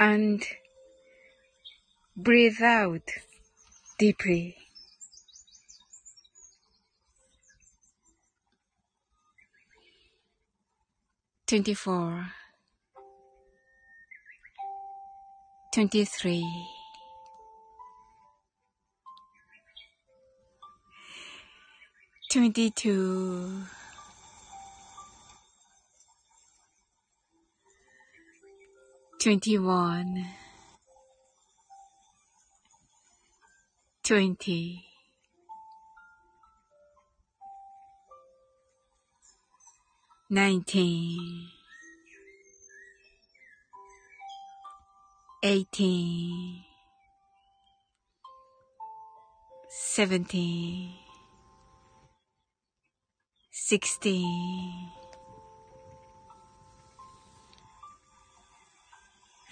and breathe out deeply. Twenty four, twenty three, twenty two. 21 20 19 18 17 16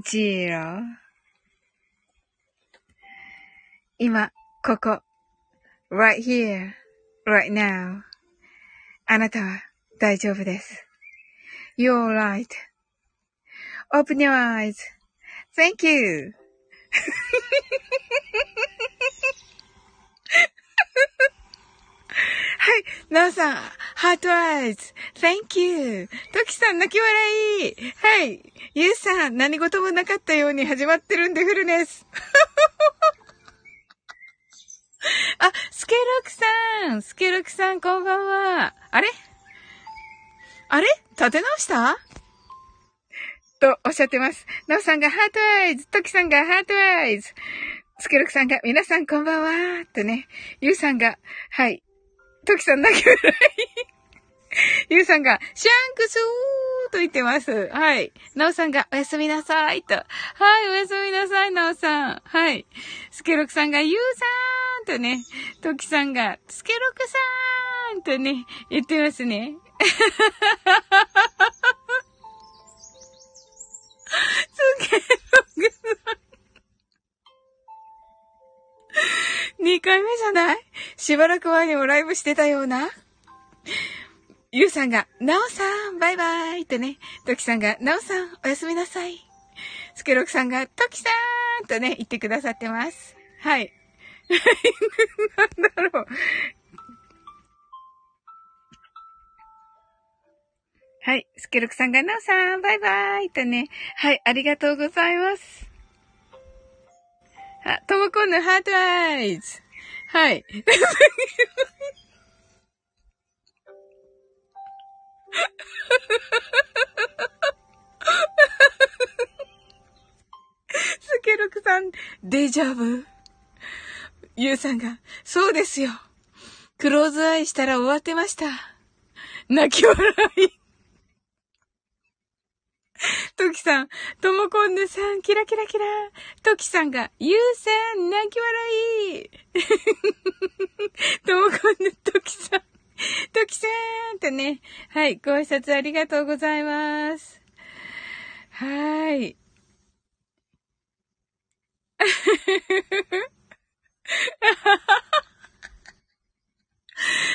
zero 今、ここ、right here, right now. あなたは大丈夫です。You're right.Open your eyes. Thank you. はい。なおさん、 heart eyes。Thank you. トキさん、泣き笑い。はい。ゆうさん、何事もなかったように始まってるんでフルネス。あ、スケロクさん。スケロクさん、こんばんは。あれ?あれ?立て直した?とおっしゃってます。なおさんが heart eyes、トキさんが heart eyes、スケロクさんが皆さんこんばんは、とね、ゆうさんが、はい、トキさん泣き笑い。ゆうさんが、シャンクスーと言ってます。はい。なおさんが、おやすみなさい、と。はい、おやすみなさい、なおさん。はい。スケロクさんが、ゆうさーんとね、トキさんが、スケロクさーんとね、言ってますね。スケロクさん。2回目じゃない？しばらく前にもライブしてたような？ゆうさんが、なおさん、バイバイってね。ときさんが、なおさん、おやすみなさい。スケロクさんが、ときさーんとね、言ってくださってます。はい。なんだろう。はい。スケロクさんが、なおさん、バイバイとね。はい。ありがとうございます。あ、ともこんのハートアイズ。はい。スケロクさん、デジャブ？ユウさんが、そうですよ。クローズアイしたら終わってました。泣き笑い。トキさん、ともこんぬさん、キラキラキラ。トキさんが、ゆうさん、泣き笑い。ともこんぬ、トキさん、トキさんとね。はい、ご挨拶ありがとうございます。はい。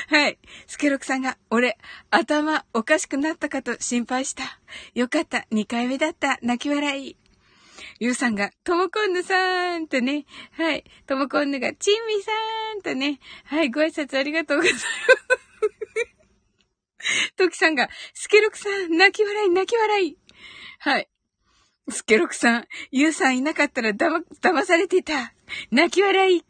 はい。スケロクさんが、俺、頭おかしくなったかと心配した。よかった。2回目だった。泣き笑い。ゆうさんが、ともこんぬさんとね。はい。ともこんぬが、ちんみさんとね。はい。ご挨拶ありがとうございます。トキさんが、スケロクさん、泣き笑い、泣き笑い。はい。スケロクさん、ユウさんいなかったらだま、騙されてた。泣き笑い。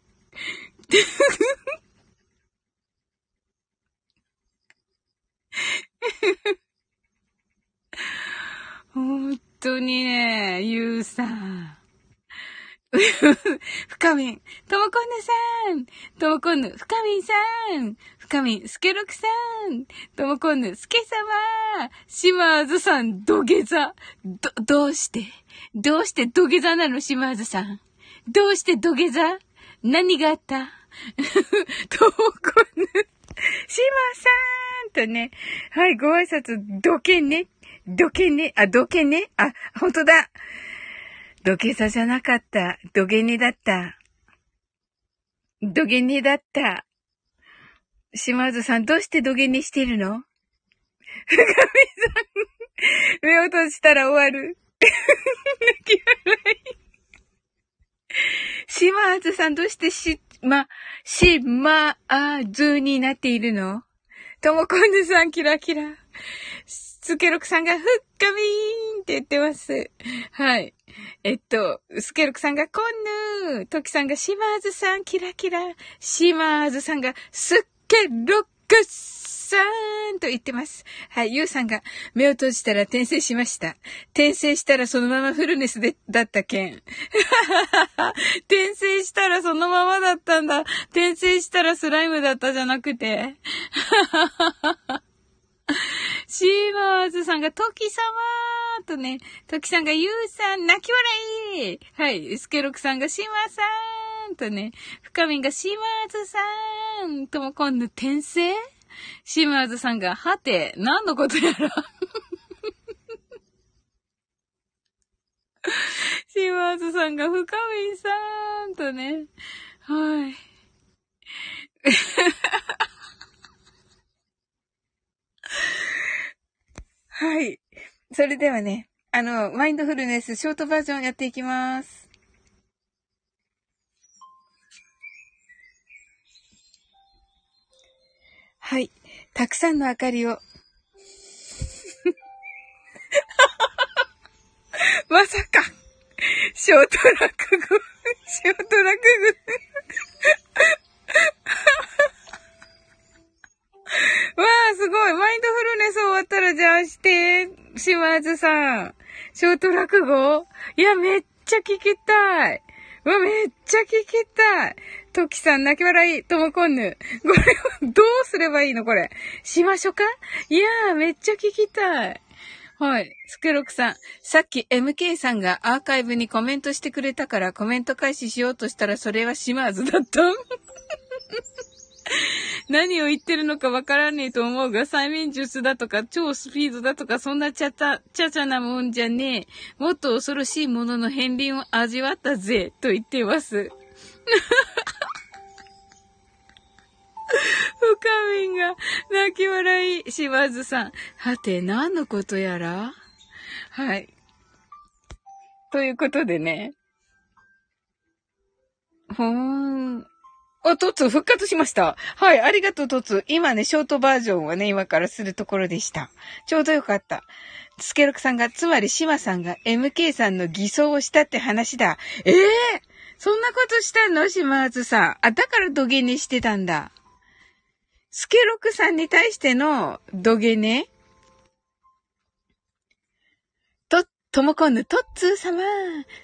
本当にね、ユウさん。深みん、ともこんぬさん、ともこんぬ、深みんさん、深みん、すけろくさん、ともこんぬ、すけさま、しまーずさん、土下座。ど、どうして？どうして土下座なの、しまーずさん。どうして土下座？何があった？ともこんぬ、しまさんとね、はい、ご挨拶、どけね。どけね。あ、どけね？あ、ほんとだ。土下座じゃなかった。土下寝だった。土下寝だった。島津さん、どうして土下寝してるの？深見さん、目を閉じたら終わる。泣き笑い。島津さん、どうしてし、ま、しまあずになっているの？ともこんぬさん、キラキラ。スケロクさんがふっかみーんって言ってます。はい。えっと、スケロクさんがこんぬー、トキさんがシマーズさん、キラキラ。シマーズさんがスケロックさんと言ってます。はい、ユウさんが目を閉じたら転生しました。転生したらそのままフルネスで、だった件。転生したらそのままだったんだ。転生したらスライムだったじゃなくて。シーマーズさんが、トキ様とね、トキさんが、ユーさん、泣き笑いはい、スケロクさんが、シマーさんとね、深みんが、シマーズさんとも今度、転生？シマーズさんが、はて、何のことやら？シマーズさんが、深みんさんとね、はい。はい。それではね、あの、マインドフルネスショートバージョンやっていきます。たくさんの明かりを。まさか、ショート落語、ショート落語。わあ、すごい。マインドフルネス終わったら、じゃあして、島津さん。ショート落語いや、めっちゃ聞きたい。わ、めっちゃ聞きたい。トキさん、泣き笑い、ともこんぬ。これは、どうすればいいの？これ。しましょか？いやー、めっちゃ聞きたい。はい。スケロクさん。さっき MK さんがアーカイブにコメントしてくれたからコメント開始しようとしたらそれは島津だった。何を言ってるのかわからねえと思うが、催眠術だとか、超スピードだとか、そんなちゃた、ちゃちゃなもんじゃねえ。もっと恐ろしいものの片鱗を味わったぜ、と言ってます。深みんが泣き笑い、しばずさん。はて、何のことやら？はい。ということでね。ほーん。あ、トツ復活しました。はい、ありがとう、トツ。今ね、ショートバージョンはね、今からするところでした。ちょうどよかった。スケロクさんが、つまりシマさんが MK さんの偽装をしたって話だ。ええー、そんなことしたの？島津さん。あ、だから土下寝してたんだ。スケロクさんに対しての土下寝とともこんぬとっつー様。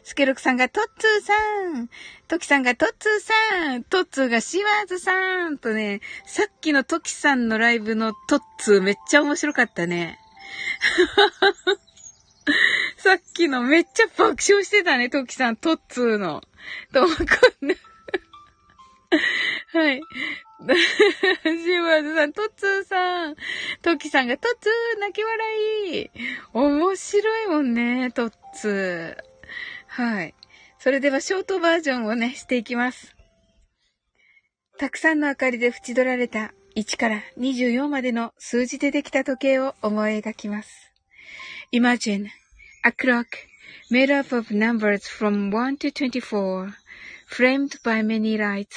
スケロクさんがとっつーさん。トキさんがとっつーさん。とっつーがシワーズさん。とね、さっきのトキさんのライブのとっつーめっちゃ面白かったね。さっきのめっちゃ爆笑してたね、トキさん、トッツーの。ともこんぬ。はい。シーワーズさん、トッツーさん。トキさんがトッツー泣き笑い。面白いもんね、トッツー。はい。それではショートバージョンをね、していきます。たくさんの明かりで縁取られた1から24までの数字でできた時計を思い描きます。Imagine a clock made up of numbers from 1 to 24, framed by many lights.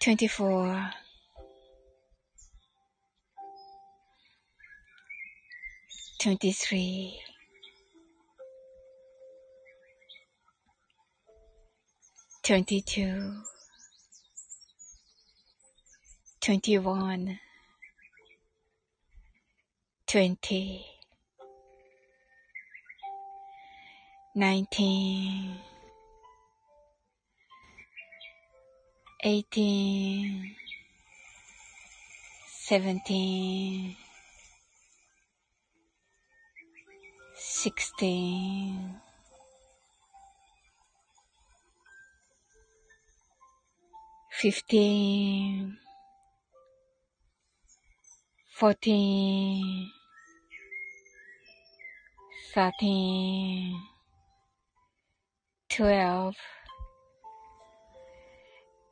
24 23 22 21 20 19 eighteen, seventeen, sixteen, fifteen, fourteen, thirteen, twelve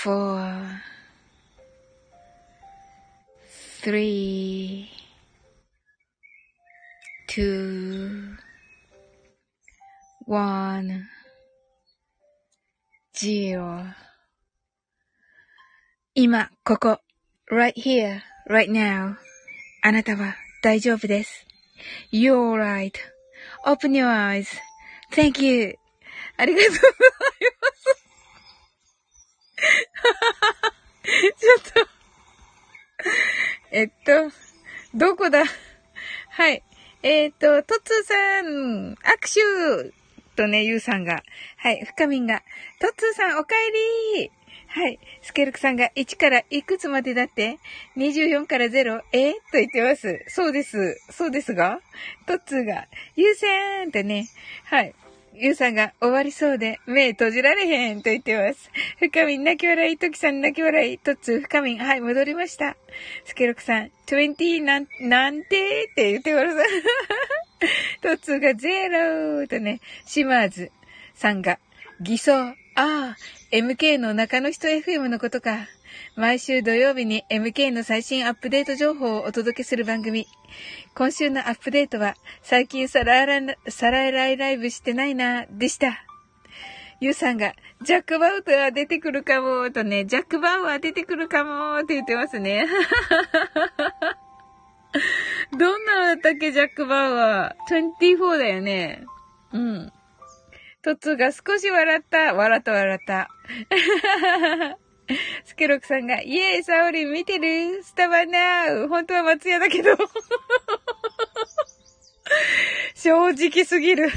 4 3 2 1 0今、ここ、right here, right now. あなたは大丈夫です。You're alright.Open your eyes.Thank you. ありがとうございます。 ちょっとえっと、どこだ？はい。えっ、と、トツーさん、握手とね、ゆうさんが。はい、深みんが。トツーさん、お帰りはい。スケルクさんが1からいくつまでだって ?24 から 0? えと言ってます。そうです。そうですが？トッツーが、優先ってね。はい。ゆうさんが終わりそうで目閉じられへんと言ってます。深みん泣き笑い、トキさん泣き笑い、トッツー深みん、はい、戻りました。スケロクさん、20なん、なんてーって言ってください。トッツーがゼローとね、シマーズさんが偽装。ああ、MK の中の人 FM のことか。毎週土曜日に MK の最新アップデート情報をお届けする番組。今週のアップデートは、最近サララサラライライブしてないな、でした。ゆうさんが、ジャック・バウトは出てくるかも、とね、ジャック・バウは出てくるかも、って言ってますね。どんなだっけ、ジャック・バウは。24だよね。うん。トツが少し笑った。笑った笑った。スケロクさんが、イエーイ、サオリン見てるスタバナウ。本当は松屋だけど。正直すぎる。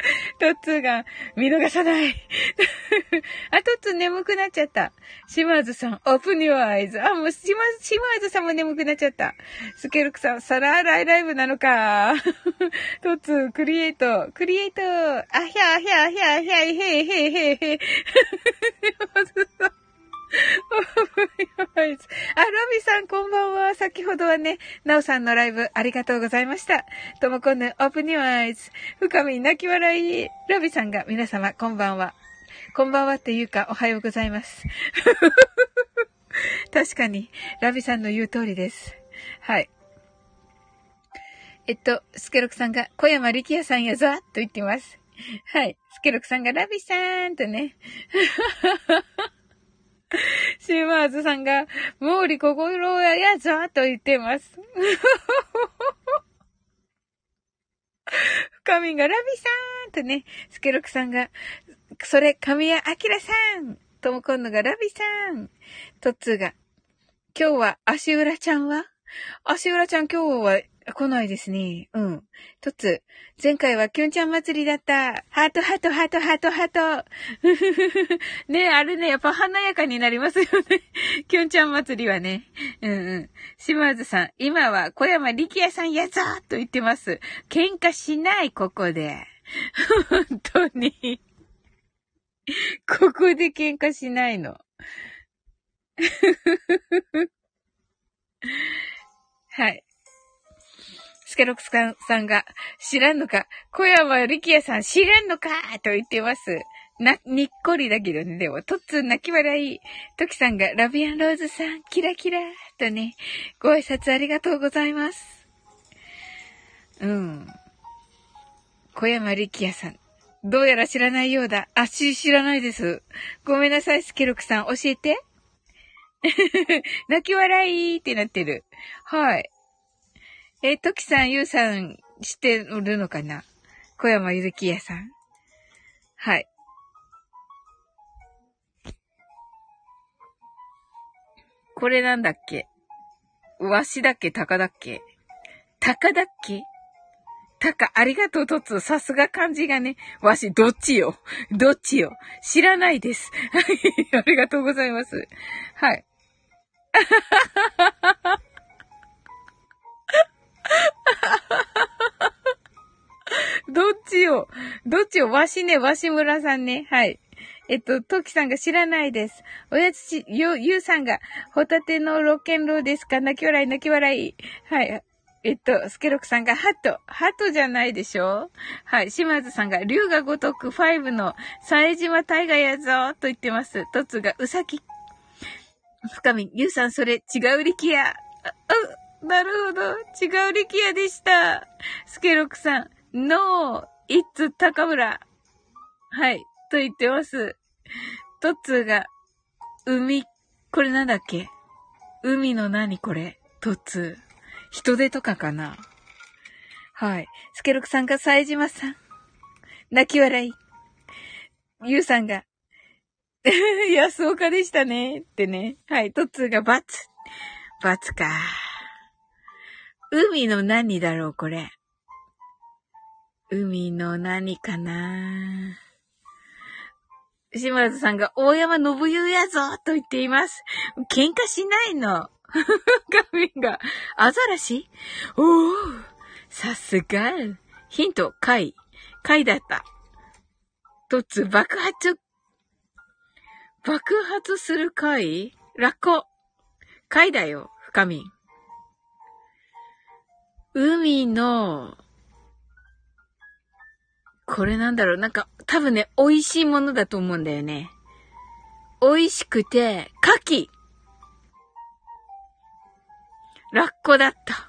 トッツーが見逃さない。あ、トッツー眠くなっちゃった。島津さん、オープニュアアイズ。あ、もう島、島津さんも眠くなっちゃった。スケルクさん、サラーライライブなのか。トッツー、クリエイト、クリエイト、あひゃあひゃあひゃあひゃあ、へいへいへいへい。島津さん。あ、あロビさんこんばんは。先ほどはね、ナオさんのライブありがとうございました。ともこんぬ、オープニュアイズ。深み泣き笑い。ロビさんが皆様こんばんは。こんばんはっていうか、おはようございます。確かに、ラビさんの言う通りです。はい。えっと、スケロクさんが、小山力也さんやぞと言ってます。はい。スケロクさんが、ラビさんとね。シーマーズさんが、毛利心ややぞと言ってます。深みがラビさんとね、スケロクさんが、それ、神谷明さんとも今度がラビさんトッツーが、今日は足裏ちゃんは？足裏ちゃん今日は来ないですね。うん。とつ、前回はキュンちゃん祭りだった。ハート、ハート、ハート、ハート、ハート。ねあれね、やっぱ華やかになりますよね。キュンちゃん祭りはね。うんうん。島津さん、今は小山力也さんやぞと言ってます。喧嘩しない、ここで。本当に。ここで喧嘩しないの。はい。スケロクスさんが、知らんのか？小山力也さん知らんのか？と言ってます。な、にっこりだけどね。でも、とっつん泣き笑い。トキさんが、ラビアンローズさん、キラキラとね、ご挨拶ありがとうございます。うん。小山力也さん。どうやら知らないようだ。あ、し、知らないです。ごめんなさい、スケロクさん。教えて。泣き笑いってなってる。はい。えトキさん、ゆうさん、知ってるのかな？小山ゆずきやさん。はい。これなんだっけ？わしだっけ？たかだっけ？たかだっけ？たか、ありがとう、とつ。さすが漢字がね。わし、どっちよ？どっちよ？知らないです。はい。ありがとうございます。はい。どっちよどっちよわしね、わしむらさんね。はい。えっと、トキさんが知らないです。おやつし、ゆ、ゆうさんが、ホタテのロケンローですか？泣き笑い、泣き笑い。はい。えっと、スケロクさんがハト。ハトじゃないでしょ？はい。島津さんが、竜が如く5の、冴島大河やぞと言ってます。トツが、うさき。深み、ゆうさんそれ、違う力也。あ、なるほど。違う力也でした。スケロクさん、 No, it's、高村。はい。と言ってます。トッツーが、海、これなんだっけ？海の何これ？トッツー。人手とかかな？はい。スケロクさんが冴島さん。泣き笑い。ゆうさんが、安岡でしたね。ってね。はい。トッツーがバツ。バツか。海の何だろう、これ？海の何かな島津さんが大山信代やぞと言っています。喧嘩しないの。画面が、アザラシおー、さすが。ヒント、貝。貝だった。とつ、爆発。爆発する貝？ラッコ。貝だよ、深み。海の、これなんだろうなんか、多分ね、美味しいものだと思うんだよね。美味しくて、牡蠣。ラッコだった。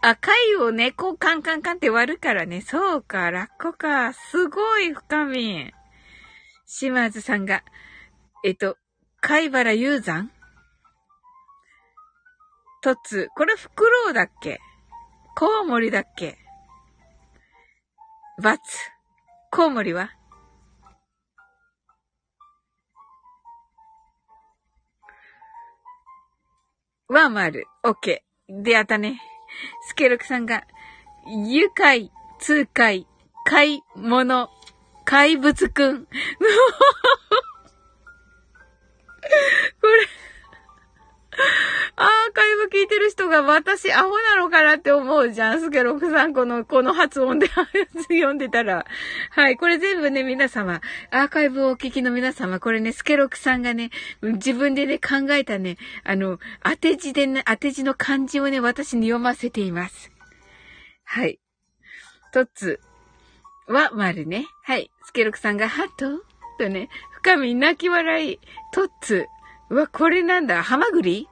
赤いをね、こうカンカンカンって割るからね。そうか、ラッコか。すごい深み。島津さんが、えっと、貝原雄山？とつ、これフクロウだっけ？コウモリだっけ？バツ。コウモリはは丸。オッケー。で、あったね。スケロクさんが、愉快、痛快、買い物、怪物くん。これ アーカイブ聞いてる人が私アホなのかなって思うじゃん。スケロクさん、この、この発音で読んでたら。はい。これ全部ね、皆様、アーカイブをお聞きの皆様、これね、スケロクさんがね、自分でね、考えたね、あの、当て字でね、当て字の漢字をね、私に読ませています。はい。とつは、丸ね。はい。スケロクさんが、ハトとね、深み泣き笑い。とつ。うわ、これなんだハマグリ？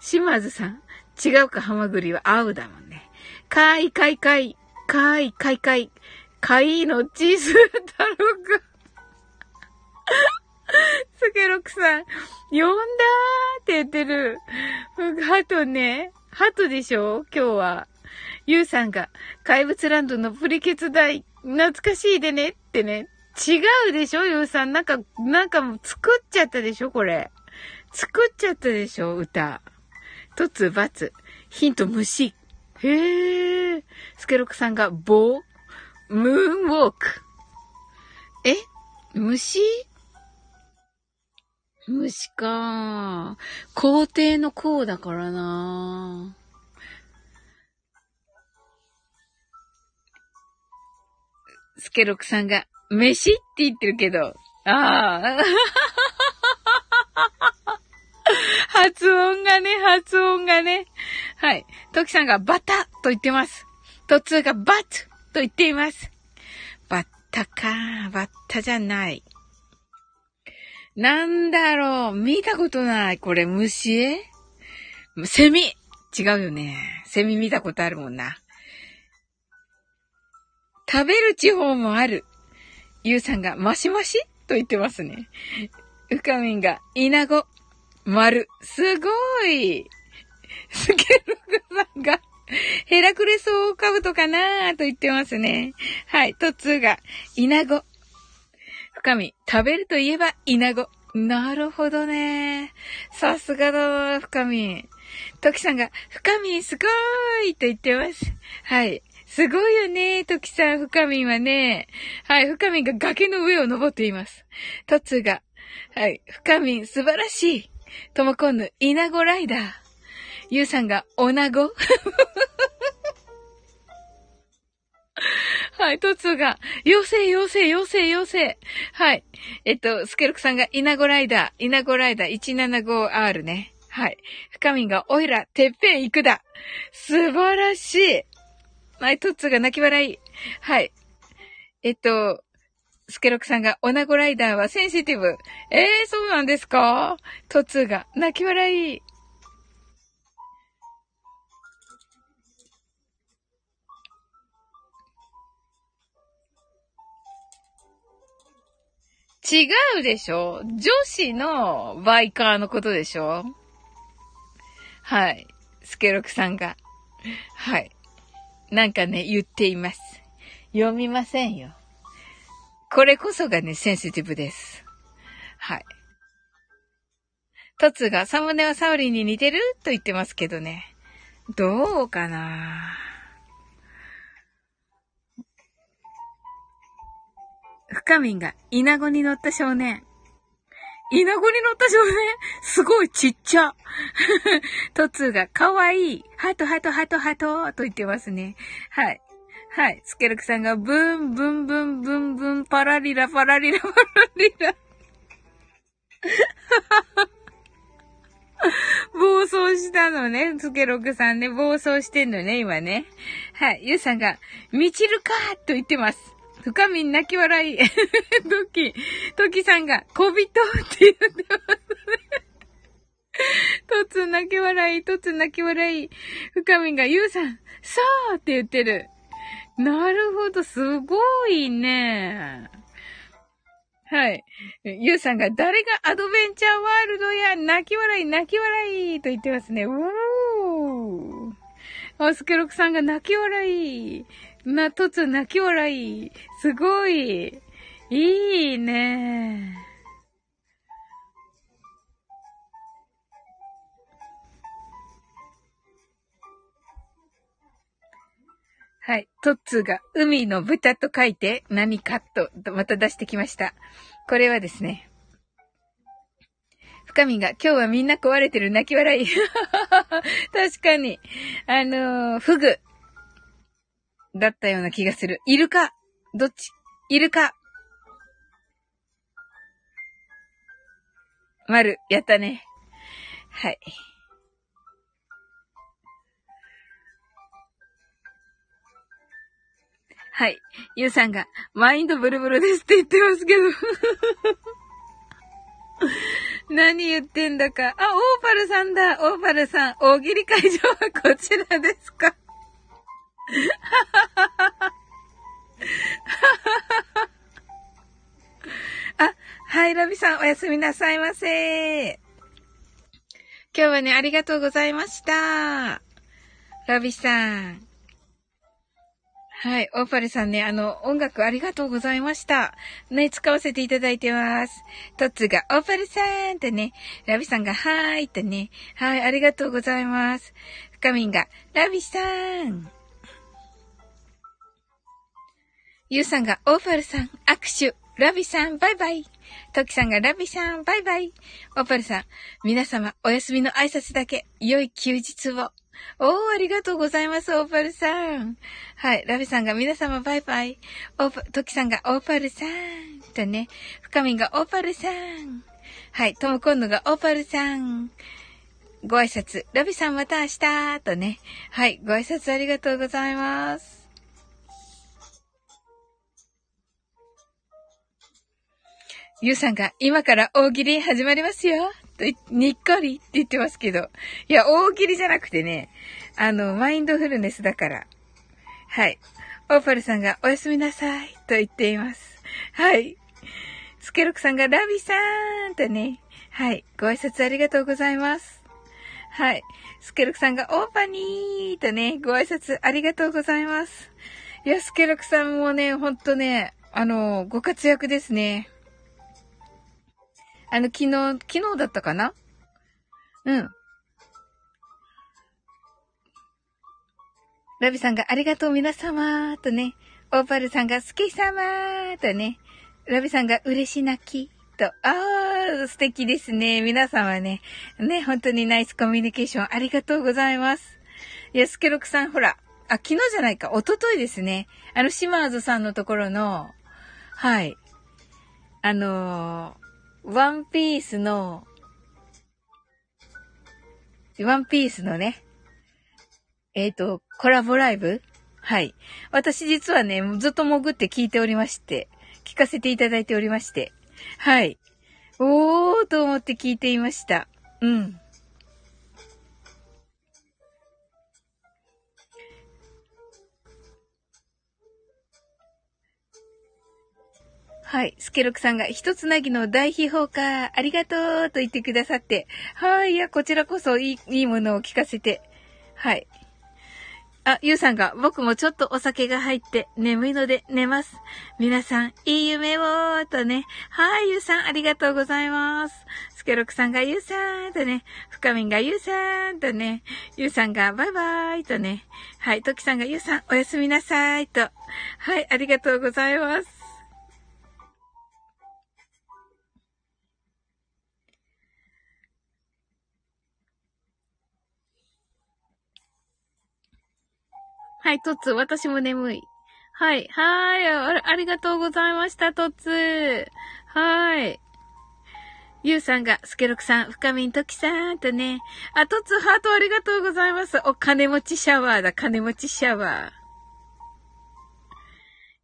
島津さん？違うか、ハマグリは青だもんね。かいかいかい、かいかいかい、かいのチーズ太郎くん。スケロクさん、呼んだーって言ってる。ハトね。ハトでしょ？今日は。ユウさんが、怪物ランドのプリケツ台、懐かしいでねってね。違うでしょ？ユウさん。なんか、なんかもう作っちゃったでしょ？これ。作っちゃったでしょ歌。とつ、ばつ。ヒント、虫。へえ。スケロクさんが棒ムーンウォーク。え？虫虫か。皇帝の皇だからな。スケロクさんが、飯って言ってるけど、ああ。発音がね、発音がね。はい。トキさんがバタと言ってます。トツーがバッと言っています。バッタか、バッタじゃない。なんだろう、見たことない。これ虫？セミ違うよね。セミ見たことあるもんな。食べる地方もある。ゆうさんがマシマシ？と言ってますね。うかみんがイナゴ。丸。すごい。スケルグさんが、ヘラクレスオオカブトかなーと言ってますね。はい。トツーが、イナゴ。深み、食べるといえば、イナゴ。なるほどね。さすがだな、深み。トキさんが、深み、すごーいと言ってます。はい。すごいよね、トキさん、深みはね。はい、深みが崖の上を登っています。トツが、はい、深み、素晴らしい。ともこんぬ、イナゴライダー。ゆうさんが、おなごはい、トツが、妖精、妖精、妖精、妖精。はい。えっと、スケルクさんが、イナゴライダー、イナゴライダー 175R ね。はい。深みが、おいら、てっぺん行くだ。素晴らしい。はい、トッツーが泣き笑い。はい。えっと、スケロクさんが、オナゴライダーはセンシティブ。ええー、そうなんですか？トッツーが、泣き笑い。違うでしょ？女子のバイカーのことでしょ？はい。スケロクさんが。はい。なんかね、言っています。読みませんよ。これこそがね、センシティブです。はい。トツがサムネはサウリンに似てると言ってますけどね。どうかな？深みんがイナゴに乗った少年。イナゴに乗った少年？すごいちっちゃ。トツーがかわいい。ハトハトハトハトと言ってますね。はい。はい。スケルクさんがブンブンブンブンブンパラリラパラリラパラリラ。暴走したのね。スケロクさんね。暴走してんのね、今ね。はい。ゆうさんが、みちるかと言ってます。深み泣き笑い。トキ、トキさんが、小人って言ってますね。とつ泣き笑い、とつ泣き笑い。深みが、ゆうさん、さーって言ってる。なるほど、すごいね。はい。ゆうさんが、誰がアドベンチャーワールドや、泣き笑い、泣き笑いと言ってますね。うー。あ、スケロクさんが泣き笑い。な、とつ泣き笑い。すごい。いいね。はい。トッツーが海の豚と書いて何かと、また出してきました。これはですね。深みが今日はみんな壊れてる泣き笑い。確かに。あのー、フグ。だったような気がする。イルカどっち？イルカ丸、やったね。はい。はい。ゆうさんが、マインドブルブルですって言ってますけど。何言ってんだか。あ、オーパルさんだ。オーパルさん。大喜利会場はこちらですか あ、はい、ラビさん、おやすみなさいませ。今日はね、ありがとうございました。ラビさん。はい。オーパルさんね、あの、音楽ありがとうございました。ね、使わせていただいてます。トッツが、オーパルさんってね、ラビさんが、はーいってね、はい、ありがとうございます。深みんが、ラビさん。ゆうさんが、オーパルさん、握手。ラビさん、バイバイ。トキさんが、ラビさん、バイバイ。オーパルさん、皆様、お休みの挨拶だけ、良い休日を。おー、ありがとうございます、オーパルさん。はい、ラビさんが皆様バイバイ。オーパ、トキさんがオーパルさん。とね、深みがオーパルさん。はい、トムコンヌがオーパルさん。ご挨拶、ラビさんまた明日とね。はい、ご挨拶ありがとうございます。ゆうさんが今から大喜利始まりますよ。にっかりって言ってますけど。いや、大喜利じゃなくてね、あの、マインドフルネスだから。はい。オーパルさんがおやすみなさいと言っています。はい。スケロクさんがラビさーんとね。はい。ご挨拶ありがとうございます。はい。スケロクさんがオーパニーとね、ご挨拶ありがとうございます。いや、スケロクさんもね、ほんとね、あの、ご活躍ですね。あの、昨日、昨日だったかな？うん。ラビさんがありがとう皆様とね、オーパルさんが好き様とね、ラビさんが嬉し泣きと、あー、素敵ですね。皆様ね、ね、本当にナイスコミュニケーションありがとうございます。や、スケロクさんほら、あ、昨日じゃないか、一昨日ですね。あの、シマーズさんのところの、はい。あのワンピースの、ワンピースのね、えっ、ー、と、コラボライブ？はい。私実はね、ずっと潜って聞いておりまして、聞かせていただいておりまして、はい。おーと思って聞いていました。うん。はい。スケロクさんが一つなぎの大秘宝か、ありがとうと言ってくださって。はい。いや、こちらこそいい、いいものを聞かせて。はい。あ、ゆうさんが、僕もちょっとお酒が入って眠いので寝ます。皆さん、いい夢をとね。はい、ゆうさん、ありがとうございます。スケロクさんがゆうさんとね。深みんがゆうさんとね。ゆうさんがバイバイとね。はい、トキさんがゆうさん、おやすみなさいと。はい、ありがとうございます。はい、トッツ、私も眠い。はい、はーいあ、ありがとうございました、トッツ。はーい。ゆうさんが、スケロクさん、深みんときさんとね。あ、トッツ、ハートありがとうございます。お、金持ちシャワーだ、金持ちシャワー。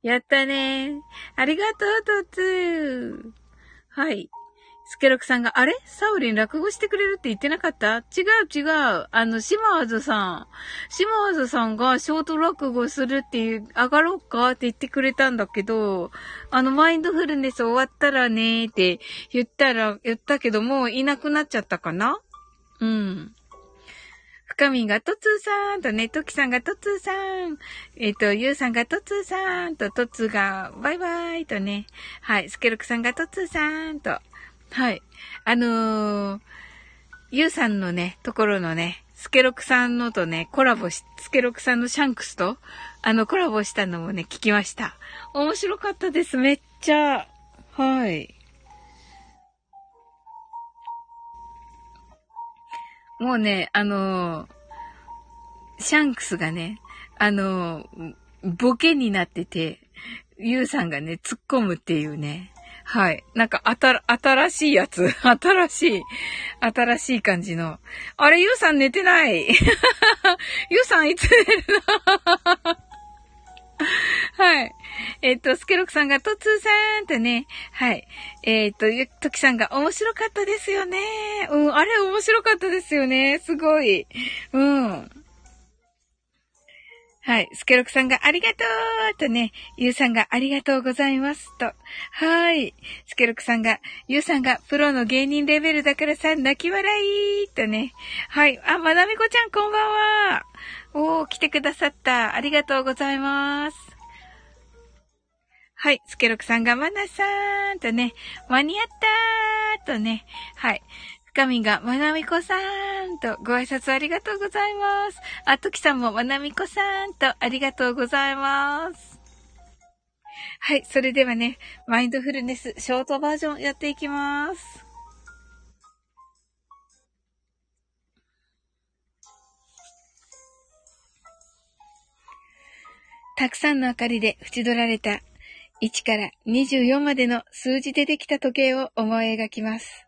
やったねありがとう、トッツ。はい。スケロクさんが、あれ？サウリン落語してくれるって言ってなかった？違う違う。あの、シマーズさん。シマーズさんがショート落語するっていう、上がろうかって言ってくれたんだけど、あの、マインドフルネス終わったらねーって言ったら、言ったけどもういなくなっちゃったかな？うん。深みがトツーさんとね、トキさんがトツーさん。えっ、ー、と、ユウさんがトツーさんとトツーがバイバイとね。はい、スケルクさんがトツーさんと。はい。あのー、ゆうさんのね、ところのね、スケロクさんのとね、コラボし、スケロクさんのシャンクスと、あの、コラボしたのもね、聞きました。面白かったです、めっちゃ。はい。もうね、あのー、シャンクスがね、あのー、ボケになってて、ゆうさんがね、突っ込むっていうね。はい。なんか、あた、新しいやつ。新しい、新しい感じの。あれ、ゆうさん寝てない ゆうさんいつ寝るの？はい。えっ、ー、と、スケロクさんが、とつーさんってね。はい。えっ、ー、と、ゆときさんが、面白かったですよね。うん、あれ面白かったですよね。すごい。うん。はい。スケロクさんがありがとうとね、ゆうさんがありがとうございますと。はい。スケロクさんが、ゆうさんがプロの芸人レベルだからさ、泣き笑いとね。はい。あ、まなみこちゃんこんばんは。おー、来てくださった。ありがとうございます。はい。スケロクさんがマナさんとね、間に合ったーとね、はい。深みがまなみこさんとご挨拶ありがとうございます。あ、ときさんもまなみこさんとありがとうございます。はい。それではね、マインドフルネスショートバージョンやっていきます。たくさんの明かりで縁取られた1から24までの数字でできた時計を思い描きます。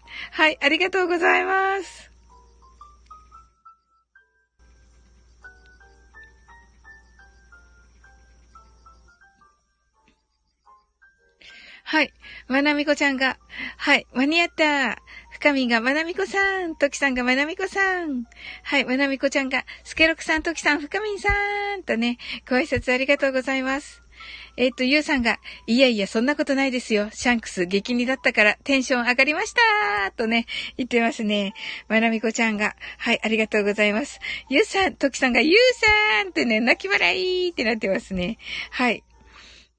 はい、ありがとうございます。はい。まなみこちゃんが、はい、間に合った。深みがまなみこさん、ときさんがまなみこさん。はい、まなみこちゃんが、スケロクさん、ときさん、深みさん、とね、ご挨拶ありがとうございます。えっ、と、ゆうさんが、いやいや、そんなことないですよ。シャンクス激似だったからテンション上がりましたーとね、言ってますね。まなみこちゃんが、はい、ありがとうございます。ゆうさん、ときさんが、ゆうさんってね、泣き笑いってなってますね。はい。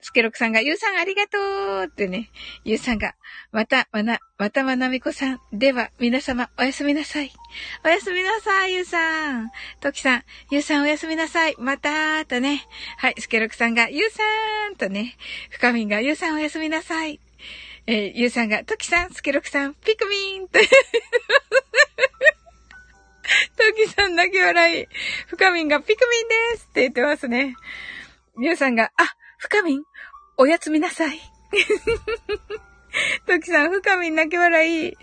スケロクさんが、ゆうさんありがとうってね、ゆうさんが、また、まな、またまなみこさん。では、皆様、おやすみなさい。おやすみなさい、ゆうさん。ときさん、ゆうさんおやすみなさい。またーとね。はい、スケロクさんが、ゆうさんとね。深みんが、ゆうさんおやすみなさい。えー、ゆうさんが、ときさん、スケロクさん、ピクミンと。トキさん泣き笑い。深みんがピクミンですって言ってますね。ゆうさんが、あ、深みんおやすみなさい。トキさん、深み泣き笑い。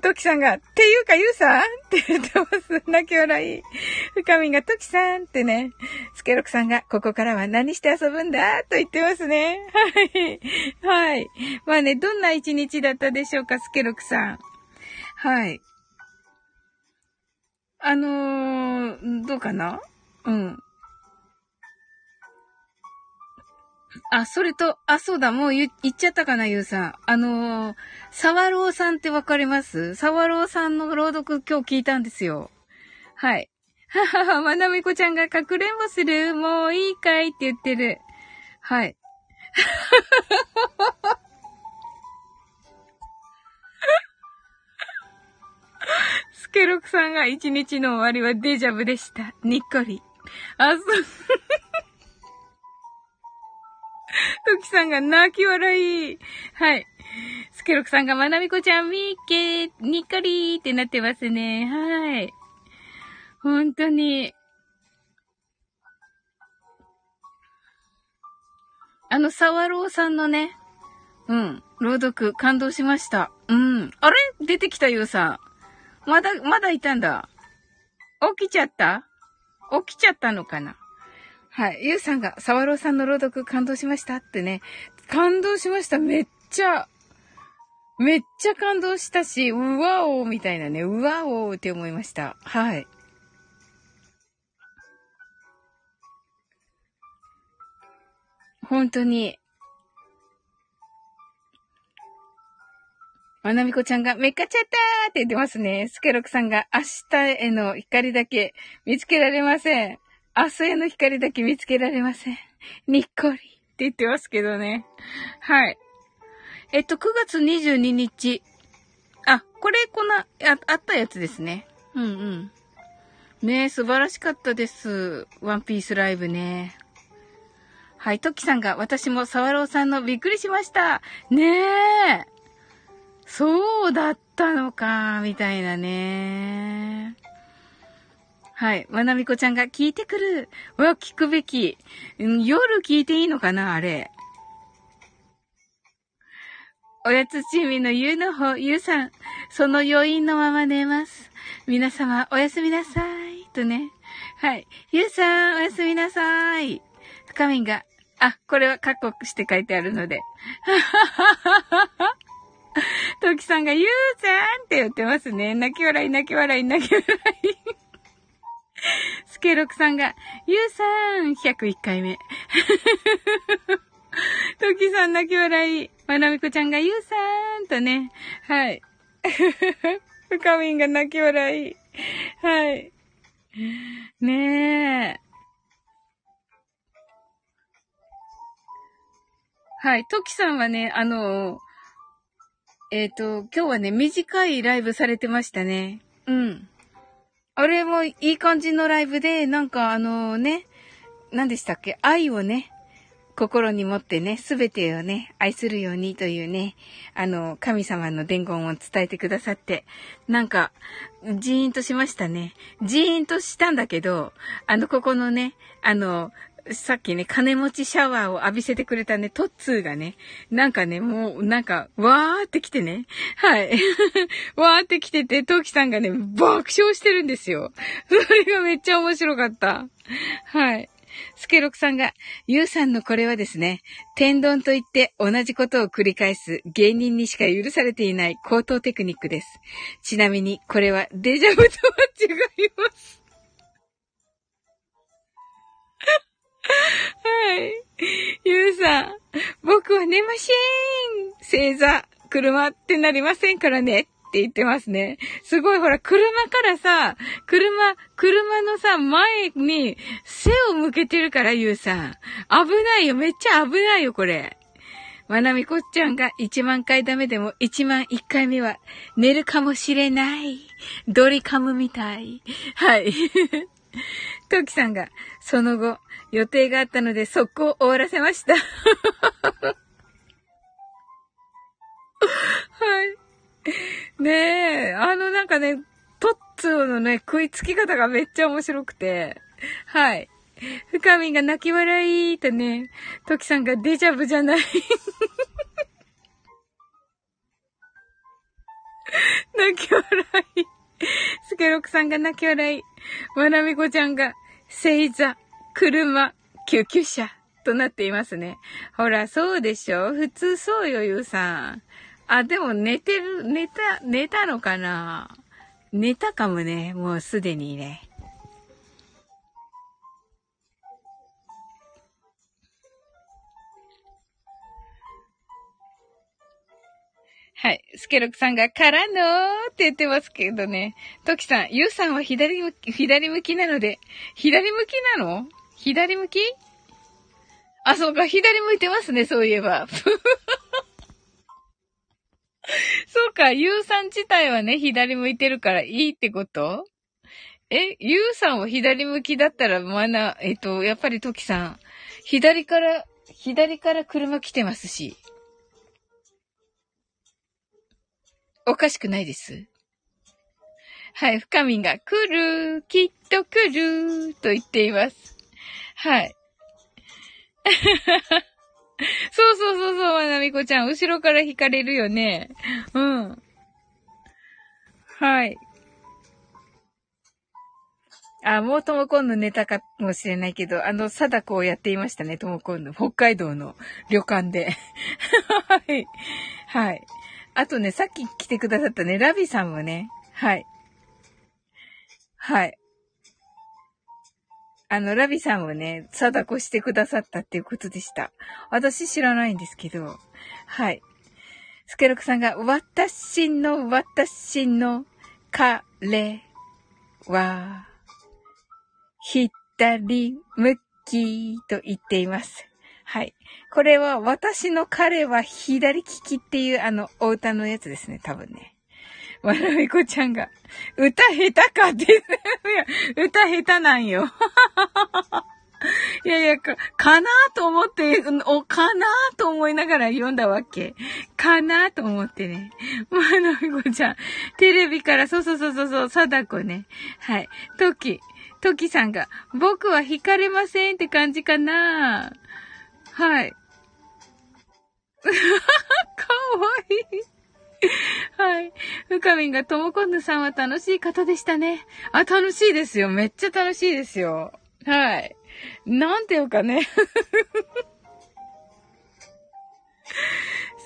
トキさんが、っていうか、ゆうさん？って言ってます。泣き笑い。深みが、トキさんってね。スケロクさんが、ここからは何して遊ぶんだ？と言ってますね。はい。はい。まあね、どんな一日だったでしょうか、スケロクさん。はい。あのー、どうかな？うん。あ、それと、あ、そうだ、もう言、っちゃったかな、ゆうさん。あのー、沢朗さんってわかります？沢朗さんの朗読今日聞いたんですよ。はい。ははは、まなみこちゃんがかくれんぼするもういいかいって言ってる。はい。スケロクさんが一日の終わりはデジャブでした。にっこり。あ、そう。トキさんが泣き笑い。はい。スケロクさんがまなみこちゃんみーけにっこりーってなってますね。はい。本当に。あの、サワローさんのね、うん、朗読感動しました。うん。あれ？出てきたよさん。まだ、まだいたんだ。起きちゃった？起きちゃったのかな？はい。ゆうさんが、サワローさんの朗読感動しましたってね。感動しました。めっちゃ、めっちゃ感動したし、うわおーみたいなね、うわおーって思いました。はい。本当に。まなみこちゃんがめっかっちゃったーって言ってますね。スケロクさんが明日への光だけ見つけられません。明日への光だけ見つけられません。にっこりって言ってますけどね。はい。えっと、9月22日。あ、これ、こんな、あ、あったやつですね。うんうん。ねえ、素晴らしかったです。ワンピースライブね。はい、トキさんが、私もサワローさんのびっくりしました。ねえ。そうだったのか、みたいなね。はい。まなみこちゃんが聞いてくる。は聞くべき。夜聞いていいのかなあれ。おやつチームのゆうの方、ゆうさん、その余韻のまま寝ます。皆様、おやすみなさい。とね。はい。ゆうさん、おやすみなさい。深みんが、あ、これはカッコして書いてあるので。ははははは。トキさんが、ゆうさんって言ってますね。泣き笑い、泣き笑い、泣き笑い。スケロクさんが、ゆうさん、101回目。トキさん泣き笑い。まなみこちゃんが、ゆうさんとね。はい。ふかみんが泣き笑い。はい。ねえ。はい。トキさんはね、あの、えっ、ー、と、今日はね、短いライブされてましたね。うん。あれもいい感じのライブで、なんかあのね、何でしたっけ？愛をね、心に持ってね、すべてをね、愛するようにというね、あの、神様の伝言を伝えてくださって、なんか、ジーンとしましたね。ジーンとしたんだけど、あの、ここのね、あの、さっきね、金持ちシャワーを浴びせてくれたね、トッツーがね、なんかね、もう、なんか、わーって来てね。はい。わーって来てて、トウキさんがね、爆笑してるんですよ。それがめっちゃ面白かった。はい。スケロクさんが、ユウさんのこれはですね、天丼と言って同じことを繰り返す芸人にしか許されていない高等テクニックです。ちなみに、これはデジャブとは違います。はい。ゆうさん、僕は寝ません。星座、車ってなりませんからね。って言ってますね。すごい、ほら、車からさ、車、車のさ、前に背を向けてるから、ゆうさん。危ないよ、めっちゃ危ないよ、これ。まなみこっちゃんが1万回ダメでも1万1回目は寝るかもしれない。ドリカムみたい。はい。トキさんが、その後、予定があったので速攻終わらせました。はい。ねえ、あのなんかね、トッツーのね、食いつき方がめっちゃ面白くて、はい。深みが泣き笑いとね、トキさんがデジャブじゃない 泣き笑い。スケロクさんが泣き笑い。まなみこちゃんが、星座、車、救急車となっていますね。ほら、そうでしょ？普通そうよ、ゆうさん。あ、でも寝てる、寝た、寝たのかな？寝たかもね、もうすでにね。はい。スケロクさんが、からのーって言ってますけどね。トキさん、ユウさんは左向き、左向きなので、左向きなの？左向き？あ、そうか、左向いてますね、そういえば。そうか、ユウさん自体はね、左向いてるからいいってこと？え、ユウさんは左向きだったら、まな、えっと、やっぱりトキさん、左から、左から車来てますし。おかしくないです。はい、深みが来る、きっと来る、と言っています。はい。そうそうそうそう、まなみこちゃん。後ろから引かれるよね。うん。はい。あ、もうともこんのネタかもしれないけど、あの、貞子をやっていましたね、ともこんの。北海道の旅館で。はい。はい。あとね、さっき来てくださったね、ラビさんもね、はい。はい。あの、ラビさんもね、貞子してくださったっていうことでした。私知らないんですけど、はい。スケロクさんが、私の、私の、彼は、左向きと言っています。はい。これは私の彼は左利きっていうあのお歌のやつですね、多分ね。わらびこちゃんが、歌下手かって、いや、歌下手なんよ。いやいや、か、かなと思って、お、かなと思いながら読んだわけ。かなと思ってね。まなびこちゃん、テレビから、そうそうそうそう、貞子ね。はい。トキ、トキさんが、僕は惹かれませんって感じかなはい。かわいい。はい。深みんがともこんぬさんは楽しい方でしたね。あ、楽しいですよ。めっちゃ楽しいですよ。はい。なんていうかね。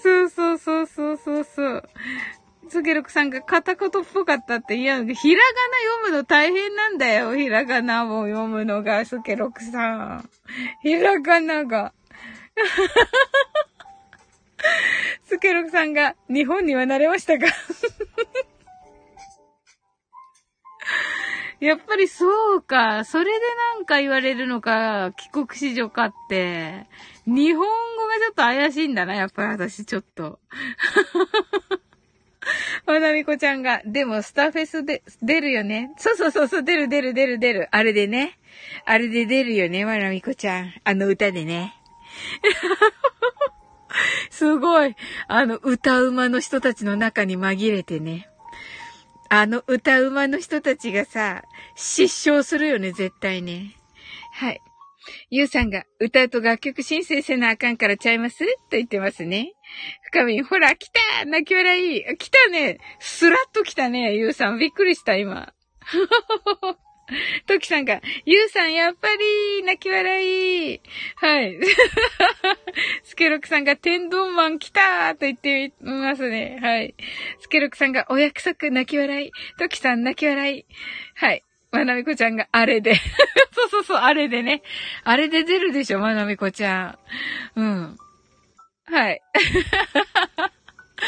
そ うそうそうそうそうそう。つげろくさんが片言っぽかったって、いや、ひらがな読むの大変なんだよ。ひらがなを読むのが、すけろくさん。ひらがなが。スケロクさんが日本には慣れましたか？やっぱりそうか。それでなんか言われるのか、帰国子女かって。日本語がちょっと怪しいんだな、やっぱり私ちょっと。まなみこちゃんが、でもスターフェスで、出るよね。そうそうそうそう、出る出る出る出る。あれでね。あれで出るよね、まなみこちゃん。あの歌でね。すごい。あの、歌うまの人たちの中に紛れてね。あの歌うまの人たちがさ、失笑するよね、絶対ね。はい。ゆうさんが歌うと楽曲申請せなあかんからちゃいます？と言ってますね。深みん、ほら、来た泣き笑い来たねスラッと来たねゆうさん。びっくりした、今。トキさんが、ゆうさんやっぱり、泣き笑い。はい。スケロクさんが、天丼マン来たーと言ってますね。はい。スケロクさんが、お約束泣き笑い。トキさん泣き笑い。はい。まなみこちゃんが、あれで。そうそうそう、あれでね。あれで出るでしょ、まなみこちゃん。うん。はい。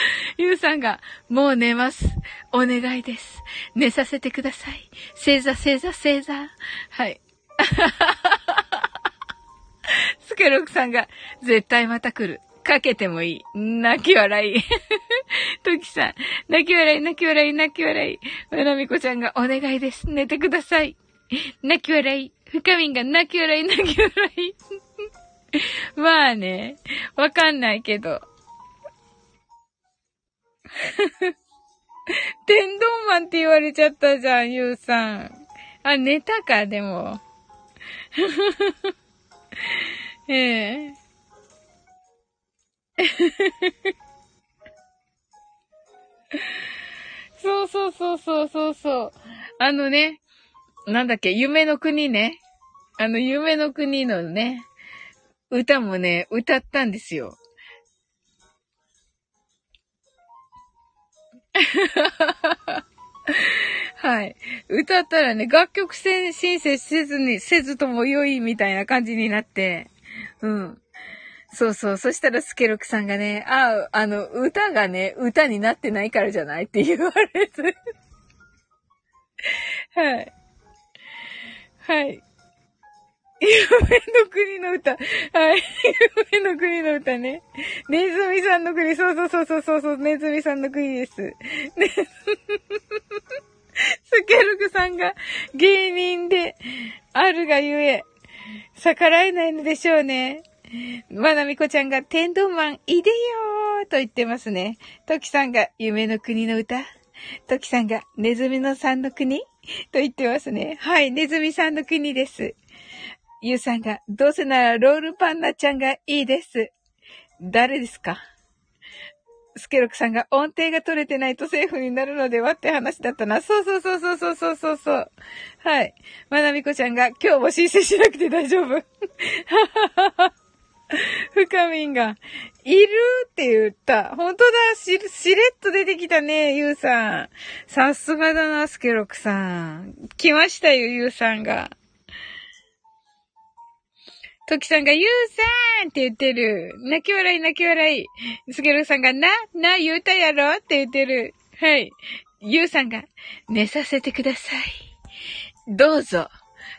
ゆうさんが、もう寝ます。お願いです。寝させてください。正座、正座、正座。はい。スケロクさんが、絶対また来る。かけてもいい。泣き笑い。トキさん、泣き笑い、泣き笑い、泣き笑い。まなみこちゃんが、お願いです。寝てください。泣き笑い。深みんが泣き笑い、泣き笑い。まあね、わかんないけど。天丼マンって言われちゃったじゃん、ゆうさん。あ、寝たか、でも。ええ。そうそうそうそうそうそう。あのね、なんだっけ、夢の国ね。あの、夢の国のね、歌もね、歌ったんですよ。はい。歌ったらね、楽曲申請せずに、せずとも良いみたいな感じになって、うん。そうそう。そしたらスケロクさんがね、あ、あの、歌がね、歌になってないからじゃないって言われて。はい。はい。夢の国の歌。はい。夢の国の歌ね。ネズミさんの国。そうそうそうそうそう。ネズミさんの国です。ね。スケルクさんが芸人であるがゆえ、逆らえないのでしょうね。まなみこちゃんが天丼マンいでよーと言ってますね。トキさんが夢の国の歌。トキさんがネズミのさんの国と言ってますね。はい、ネズミさんの国です。ゆうさんが、どうせならロールパンナちゃんがいいです。誰ですか？スケロクさんが音程が取れてないとセーフになるのではって話だったな。そうそうそうそうそうそうそうそう。はい。まなみこちゃんが今日も申請しなくて大丈夫。ははは深みんが、いるって言った。本当だし、しれっと出てきたね、ゆうさん。さすがだな、スケロクさん。来ましたよ、ゆうさんが。トキさんが、ゆうさんって言ってる。泣き笑い泣き笑い。スケロクさんが、な、な、言うたやろって言ってる。はい。ゆうさんが、寝させてください。どうぞ。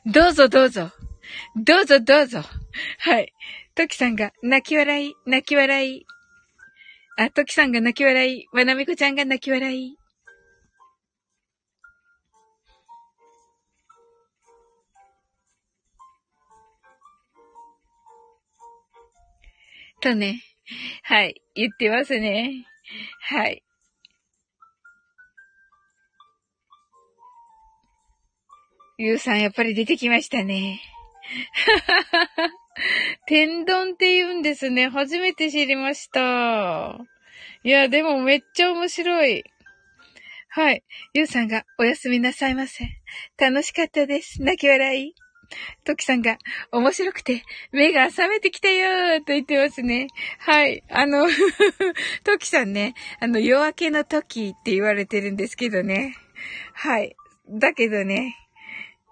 どうぞどうぞ。どうぞどうぞ。はい。トキさんが泣き笑い、泣き笑い。あ、トキさんが泣き笑い。まなみこちゃんが泣き笑い。とね。はい。言ってますね。はい。ゆうさんやっぱり出てきましたね。天丼って言うんですね。初めて知りました。いや、でもめっちゃ面白い。はい。ゆうさんがおやすみなさいませ。楽しかったです。泣き笑い。トキさんが面白くて目が覚めてきたよーと言ってますね。はい。あの トキさんね、あの夜明けの時って言われてるんですけどね。はい。だけどね、